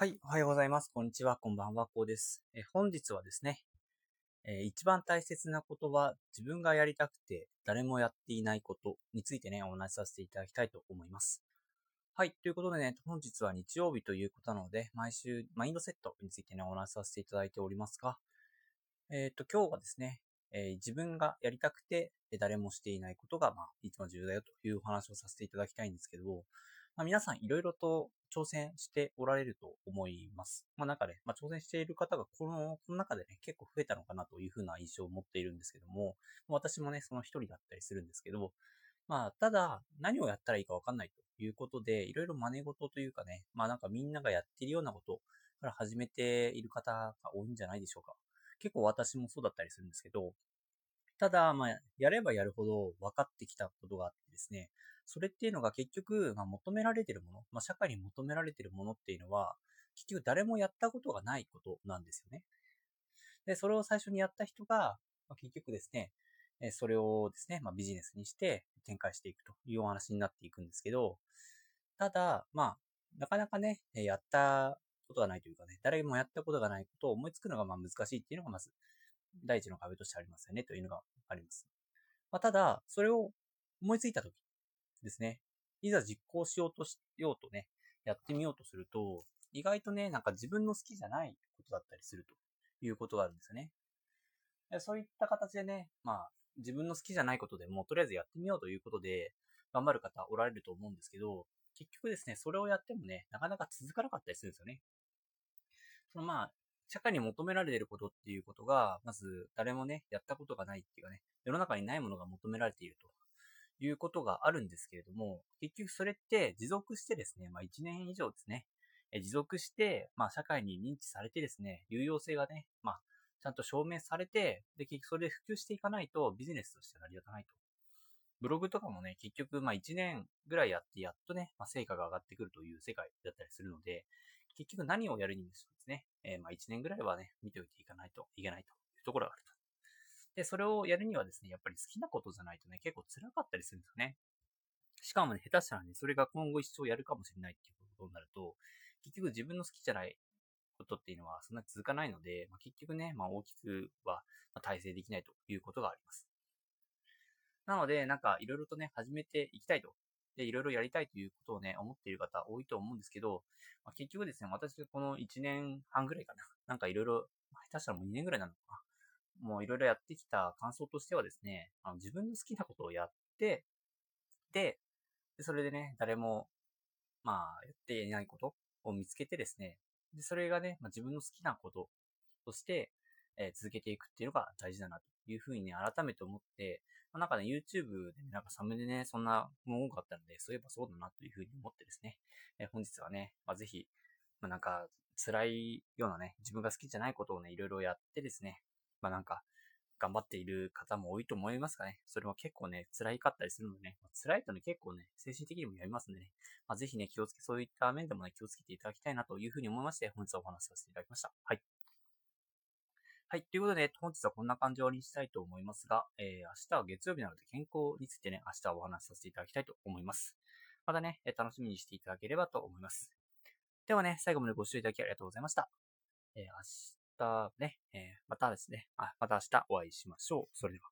はい、おはようございます。こんにちは、こんばんは、こうです。え本日はですね、え一番大切なことは自分がやりたくて誰もやっていないことについてね、お話しさせていただきたいと思います。はい、ということでね、本日は日曜日ということなので、毎週マインドセットについてね、お話しさせていただいておりますが、えっ、ー、と、今日はですね、えー、自分がやりたくて誰もしていないことが、まあ、一番重要だよというお話をさせていただきたいんですけど、まあ、皆さんいろいろと挑戦しておられると思います。まあ、中で、まあ、挑戦している方がこの、この中でね、結構増えたのかなというふうな印象を持っているんですけども、私もね、その一人だったりするんですけど、まあ、ただ、何をやったらいいかわかんないということで、いろいろ真似事というかね、まあなんかみんながやっているようなことから始めている方が多いんじゃないでしょうか。結構私もそうだったりするんですけど、ただ、まあ、やればやるほど分かってきたことがあってですね、それっていうのが結局、まあ、求められてるもの、まあ、社会に求められてるものっていうのは、結局誰もやったことがないことなんですよね。で、それを最初にやった人が、まあ、結局ですね、それをですね、まあ、ビジネスにして展開していくというお話になっていくんですけど、ただ、まあ、なかなかね、やったことがないというかね、誰もやったことがないことを思いつくのがまあ難しいっていうのがまず第一の壁としてありますよねというのがあります。まあ、ただ、それを思いついたときですね、いざ実行しようとしようとね、やってみようとすると、意外とね、なんか自分の好きじゃないことだったりするということがあるんですよね。そういった形でね、まあ、自分の好きじゃないことでも、とりあえずやってみようということで、頑張る方おられると思うんですけど、結局ですね、それをやってもね、なかなか続かなかったりするんですよね。そのまあ、社会に求められていることっていうことが、まず誰もね、やったことがないっていうかね、世の中にないものが求められているということがあるんですけれども、結局それって持続してですね、まあ1年以上ですね、持続して、まあ社会に認知されてですね、有用性がね、まあちゃんと証明されて、で、結局それで普及していかないとビジネスとして成り立たないと。ブログとかもね、結局、まあ1年ぐらいやってやっとね、まあ成果が上がってくるという世界だったりするので、結局何をやるにもですね、えー、まあ1年ぐらいはね、見ておいていかないといけないというところがあると。で、それをやるにはですね、やっぱり好きなことじゃないとね、結構辛かったりするんですよね。しかもね、下手したらね、それが今後一生やるかもしれないっていうことになると、結局自分の好きじゃないことっていうのはそんなに続かないので、まあ、結局ね、まあ大きくは体制できないということがあります。なので、なんかいろいろとね、始めていきたいとで、いろいろやりたいということをね、思っている方多いと思うんですけど、まあ、結局ですね、私がこの1年半ぐらいかな、なんかいろいろ、下手したらもう2年ぐらいなのかな、もういろいろやってきた感想としてはですね、あの自分の好きなことをやって、で、それでね、誰も、まあ、やっていないことを見つけてですね、で、それがね、まあ、自分の好きなこととして、え、続けていくっていうのが大事だなというふうにね、改めて思って、まあ、なんかね、YouTube でね、なんかサムでね、そんなもの多かったので、そういえばそうだなというふうに思ってですね、え、本日はね、まあ、ぜひ、まあ、なんか、辛いようなね、自分が好きじゃないことをね、いろいろやってですね、まあなんか、頑張っている方も多いと思いますがね、それは結構ね、辛いかったりするのでね、まあ、辛いとね、結構ね、精神的にもやりますんでね、まあ、ぜひね、気をつけ、そういった面でもね、気をつけていただきたいなというふうに思いまして、本日はお話しさせていただきました。はい。はい。ということで、本日はこんな感じにしたいと思いますが、えー、明日は月曜日なので健康についてね、明日はお話しさせていただきたいと思います。またね、楽しみにしていただければと思います。ではね、最後までご視聴いただきありがとうございました。えー、明日ね、えー、またですね、あ、また明日お会いしましょう。それでは。